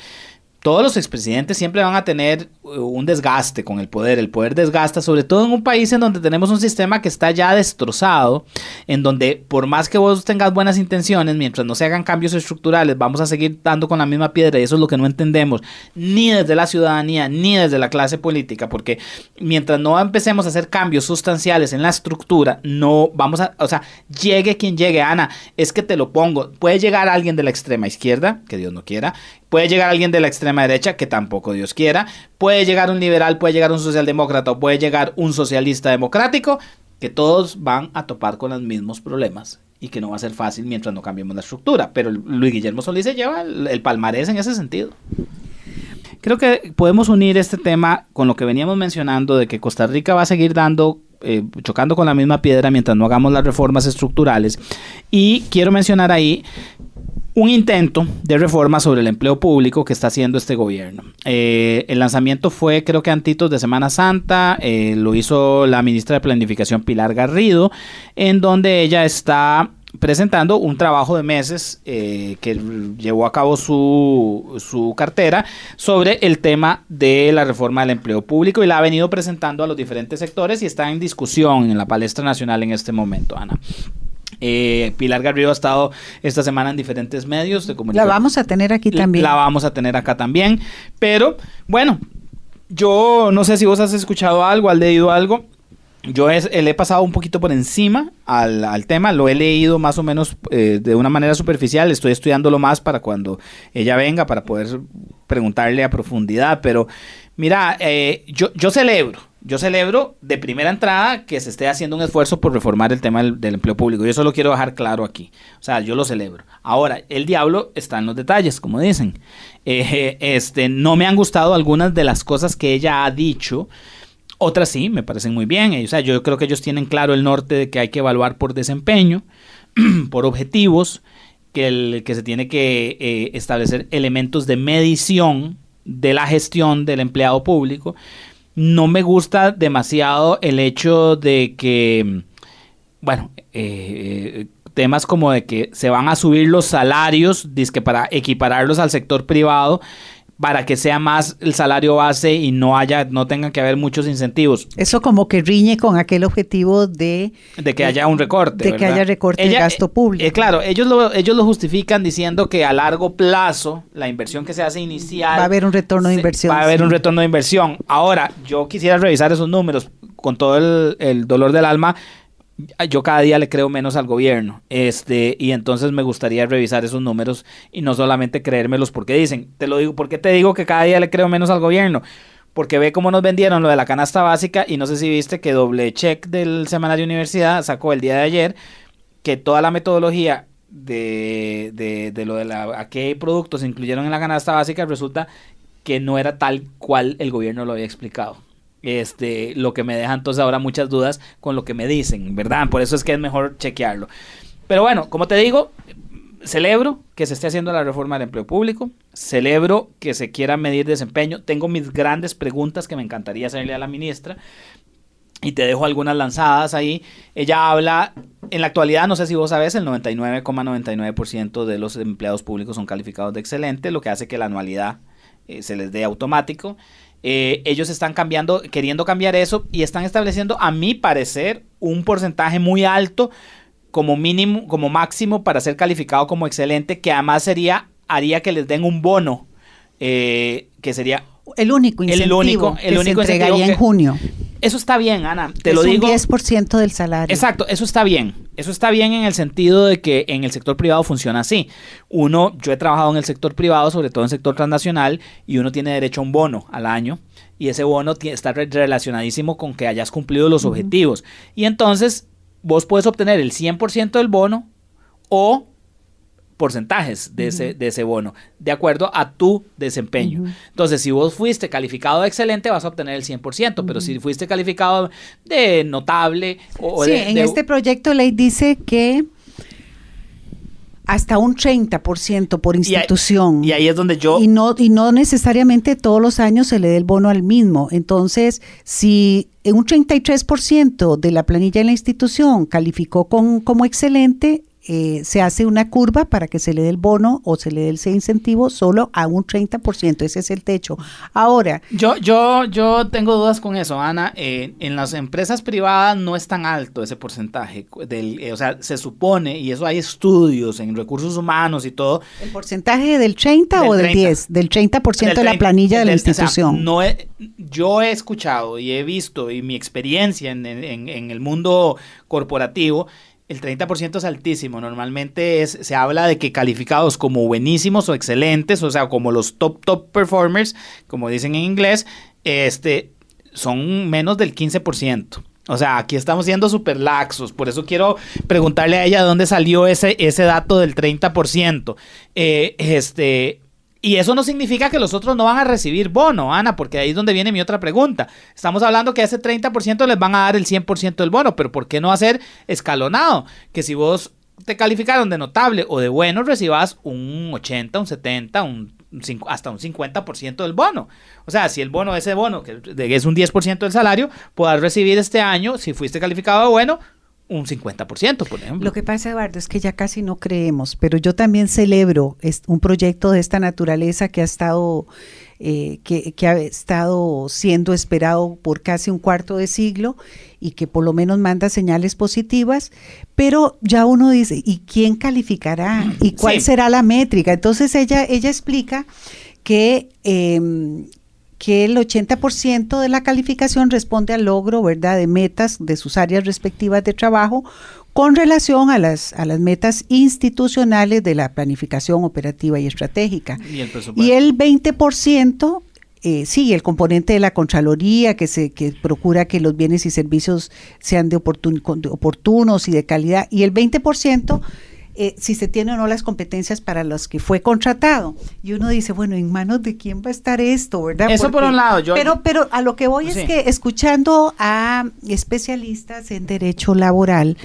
C: todos los expresidentes siempre van a tener uh, un desgaste con el poder. El poder desgasta, sobre todo en un país en donde tenemos un sistema que está ya destrozado, en donde por más que vos tengas buenas intenciones, mientras no se hagan cambios estructurales, vamos a seguir dando con la misma piedra y eso es lo que no entendemos, ni desde la ciudadanía, ni desde la clase política, porque mientras no empecemos a hacer cambios sustanciales en la estructura, no vamos a, o sea, llegue quien llegue, Ana, es que te lo pongo, puede llegar alguien de la extrema izquierda, que Dios no quiera, Puede llegar alguien de la extrema derecha, que tampoco Dios quiera. Puede llegar un liberal, puede llegar un socialdemócrata o puede llegar un socialista democrático, que todos van a topar con los mismos problemas y que no va a ser fácil mientras no cambiemos la estructura. Pero Luis Guillermo Solís se lleva el, palmarés en ese sentido. Creo que podemos unir este tema con lo que veníamos mencionando de que Costa Rica va a seguir dando eh, chocando con la misma piedra mientras no hagamos las reformas estructurales. Y quiero mencionar ahí un intento de reforma sobre el empleo público que está haciendo este gobierno. Eh, el lanzamiento fue creo que antitos de Semana Santa, eh, lo hizo la ministra de Planificación Pilar Garrido, en donde ella está presentando un trabajo de meses eh, que llevó a cabo su, su cartera sobre el tema de la reforma del empleo público y la ha venido presentando a los diferentes sectores y está en discusión en la palestra nacional en este momento, Ana. Eh, Pilar Garrido ha estado esta semana en diferentes medios de comunicación.
B: La vamos a tener aquí también.
C: La vamos a tener acá también. Pero bueno, yo no sé si vos has escuchado algo, has leído algo. Yo le he pasado un poquito por encima al, tema, lo he leído más o menos eh, de una manera superficial, estoy estudiándolo más para cuando ella venga, para poder preguntarle a profundidad, pero mira, eh, yo, yo celebro, yo celebro de primera entrada que se esté haciendo un esfuerzo por reformar el tema del, empleo público. Yo eso lo quiero dejar claro aquí. O sea, yo lo celebro. Ahora, el diablo está en los detalles, como dicen. Eh, este, no me han gustado algunas de las cosas que ella ha dicho. Otras sí, me parecen muy bien. O sea, yo creo que ellos tienen claro el norte de que hay que evaluar por desempeño, por objetivos, que, el, que se tiene que eh, establecer elementos de medición de la gestión del empleado público no me gusta demasiado el hecho de que, bueno, eh, temas como de que se van a subir los salarios, que para equipararlos al sector privado, para que sea más el salario base y no haya, no tengan que haber muchos incentivos.
B: Eso como que riñe con aquel objetivo de...
C: De que haya un recorte.
B: De que haya recorte de gasto público.
C: Eh, claro, ellos lo, ellos lo justifican diciendo que a largo plazo la inversión que se hace inicial...
B: Va a haber un retorno de inversión.
C: Va a haber un retorno de inversión. Ahora, yo quisiera revisar esos números con todo el, el dolor del alma yo cada día le creo menos al gobierno. Este, y entonces me gustaría revisar esos números y no solamente creérmelos porque dicen, te lo digo, ¿por qué te digo que cada día le creo menos al gobierno? Porque ve cómo nos vendieron lo de la canasta básica y no sé si viste que doble check del semanario universidad sacó el día de ayer que toda la metodología de, de, de lo de la, a qué productos se incluyeron en la canasta básica resulta que no era tal cual el gobierno lo había explicado este, lo que me deja entonces ahora muchas dudas con lo que me dicen, ¿verdad? Por eso es que es mejor chequearlo. Pero bueno, como te digo, celebro que se esté haciendo la reforma del empleo público, celebro que se quiera medir desempeño, tengo mis grandes preguntas que me encantaría hacerle a la ministra y te dejo algunas lanzadas ahí. Ella habla, en la actualidad, no sé si vos sabes, el 99,99% de los empleados públicos son calificados de excelente, lo que hace que la anualidad eh, se les dé automático. Eh, ellos están cambiando, queriendo cambiar eso y están estableciendo, a mi parecer, un porcentaje muy alto como mínimo, como máximo para ser calificado como excelente, que además sería, haría que les den un bono, eh, que sería
B: el único incentivo
C: el único, el
B: que
C: único
B: se entregaría en junio.
C: Eso está bien, Ana. Te
B: es
C: lo digo.
B: Un 10% del salario.
C: Exacto, eso está bien. Eso está bien en el sentido de que en el sector privado funciona así. Uno, yo he trabajado en el sector privado, sobre todo en el sector transnacional, y uno tiene derecho a un bono al año. Y ese bono está relacionadísimo con que hayas cumplido los objetivos. Y entonces, vos puedes obtener el 100% del bono o porcentajes de, ese, de ese bono, de acuerdo a tu desempeño. Entonces, si vos fuiste calificado de excelente, vas a obtener el 100%, pero si fuiste calificado de notable o
B: sí,
C: de,
B: en este proyecto ley dice que hasta un 30% por institución.
C: Y ahí, es donde yo...
B: Y no, y no necesariamente todos los años se le dé el bono al mismo. Entonces, si un 33% de la planilla de la institución calificó con, como excelente, eh, se hace una curva para que se le dé el bono o se le dé ese incentivo solo a un 30%, ese es el techo. Ahora...
C: Yo, yo, yo tengo dudas con eso, Ana. Eh, en las empresas privadas no es tan alto ese porcentaje. Del, eh, o sea, se supone, y eso hay estudios en recursos humanos y todo.
B: ¿El porcentaje del 30 o del 10? Del 30% de la planilla de la institución.
C: no yo he escuchado y he visto, y mi experiencia en, en, en el mundo corporativo, el 30% es altísimo. Normalmente es, se habla de que calificados como buenísimos o excelentes, o sea, como los top, top performers, como dicen en inglés, este, son menos del 15%. O sea, aquí estamos siendo súper laxos. Por eso quiero preguntarle a ella de dónde salió ese, ese dato del 30%. Eh, este, y eso no significa que los otros no van a recibir bono, Ana, porque ahí es donde viene mi otra pregunta. Estamos hablando que a ese 30% les van a dar el 100% del bono, pero ¿por qué no hacer escalonado? Que si vos te calificaron de notable o de bueno, recibas un 80, un 70, un hasta un 50% del bono. O sea, si el bono, ese bono, que es un 10% del salario, puedas recibir este año, si fuiste calificado de bueno, un 50%, por ejemplo.
B: Lo que pasa, Eduardo, es que ya casi no creemos, pero yo también celebro un proyecto de esta naturaleza que ha estado eh, que, que, ha estado siendo esperado por casi un cuarto de siglo y que por lo menos manda señales positivas, pero ya uno dice, ¿y quién calificará? ¿Y cuál será la métrica? Entonces ella, ella explica que, eh, que el 80% de la calificación responde al logro, ¿verdad?, de metas de sus áreas respectivas de trabajo con relación a las, a las metas institucionales de la planificación operativa y estratégica. Y el, y el 20% eh, sí, el componente de la Contraloría que se que procura que los bienes y servicios sean de, oportunos y de calidad, y el 20% eh, si se tiene o no las competencias para los que fue contratado. Y uno dice, bueno, ¿en manos de quién va a estar esto, verdad?
C: Eso por un lado. Yo,
B: pero, pero a lo que voy es que escuchando a especialistas en derecho laboral,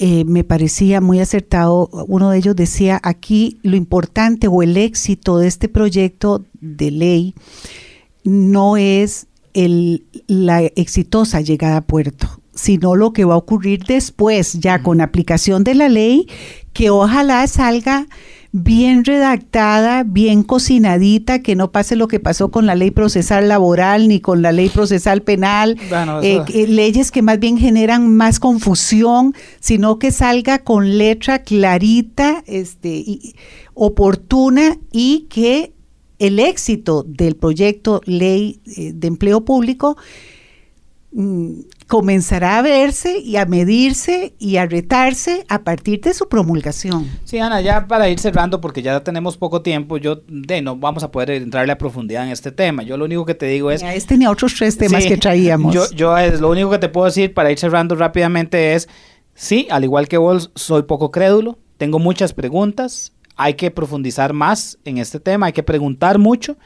B: eh, me parecía muy acertado. Uno de ellos decía, aquí lo importante o el éxito de este proyecto de ley no es el, la exitosa llegada a puerto, sino lo que va a ocurrir después, ya con aplicación de la ley, que ojalá salga bien redactada, bien cocinadita, que no pase lo que pasó con la ley procesal laboral ni con la ley procesal penal, eh, leyes que más bien generan más confusión, sino que salga con letra clarita, este, y, oportuna y que el éxito del proyecto ley eh, de empleo público Mm, comenzará a verse y a medirse y a retarse a partir de su promulgación.
C: Sí, Ana, ya para ir cerrando, porque ya tenemos poco tiempo, yo de no vamos a poder entrarle a profundidad en este tema. Yo lo único que te digo es...
B: este ni a otros tres temas que traíamos.
C: Yo, yo es, lo único que te puedo decir para ir cerrando rápidamente es, sí, al igual que vos, soy poco crédulo, tengo muchas preguntas, hay que profundizar más en este tema, hay que preguntar mucho.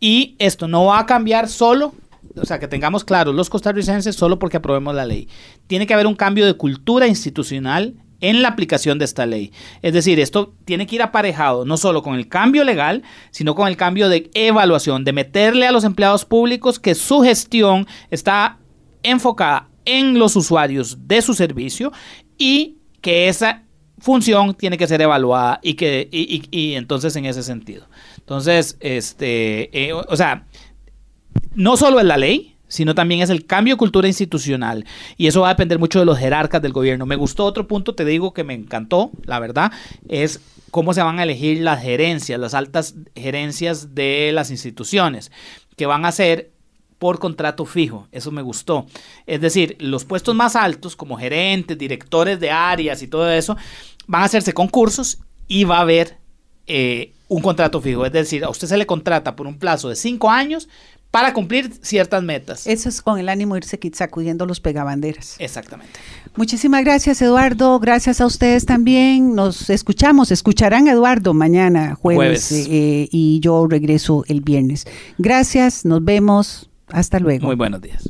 C: Y esto no va a cambiar solo o sea, que tengamos claro, los costarricenses solo porque aprobemos la ley. Tiene que haber un cambio de cultura institucional en la aplicación de esta ley. Es decir, esto tiene que ir aparejado no solo con el cambio legal, sino con el cambio de evaluación, de meterle a los empleados públicos que su gestión está enfocada en los usuarios de su servicio y que esa función tiene que ser evaluada y que y, entonces en ese sentido. Entonces, este, eh, o sea, no solo es la ley, sino también es el cambio de cultura institucional. Y eso va a depender mucho de los jerarcas del gobierno. Me gustó otro punto, te digo que me encantó, la verdad, es cómo se van a elegir las gerencias, las altas gerencias de las instituciones, que van a ser por contrato fijo. Eso me gustó. Es decir, los puestos más altos, como gerentes, directores de áreas y todo eso, van a hacerse concursos y va a haber eh, un contrato fijo. Es decir, a usted se le contrata por un plazo de cinco años para cumplir ciertas metas.
B: Eso es con el ánimo de irse sacudiendo los pegabanderas.
C: Exactamente.
B: Muchísimas gracias, Eduardo. Gracias a ustedes también. Nos escuchamos, escucharán a Eduardo mañana, jueves, eh, y yo regreso el viernes. Gracias, nos vemos. Hasta luego.
C: Muy buenos días.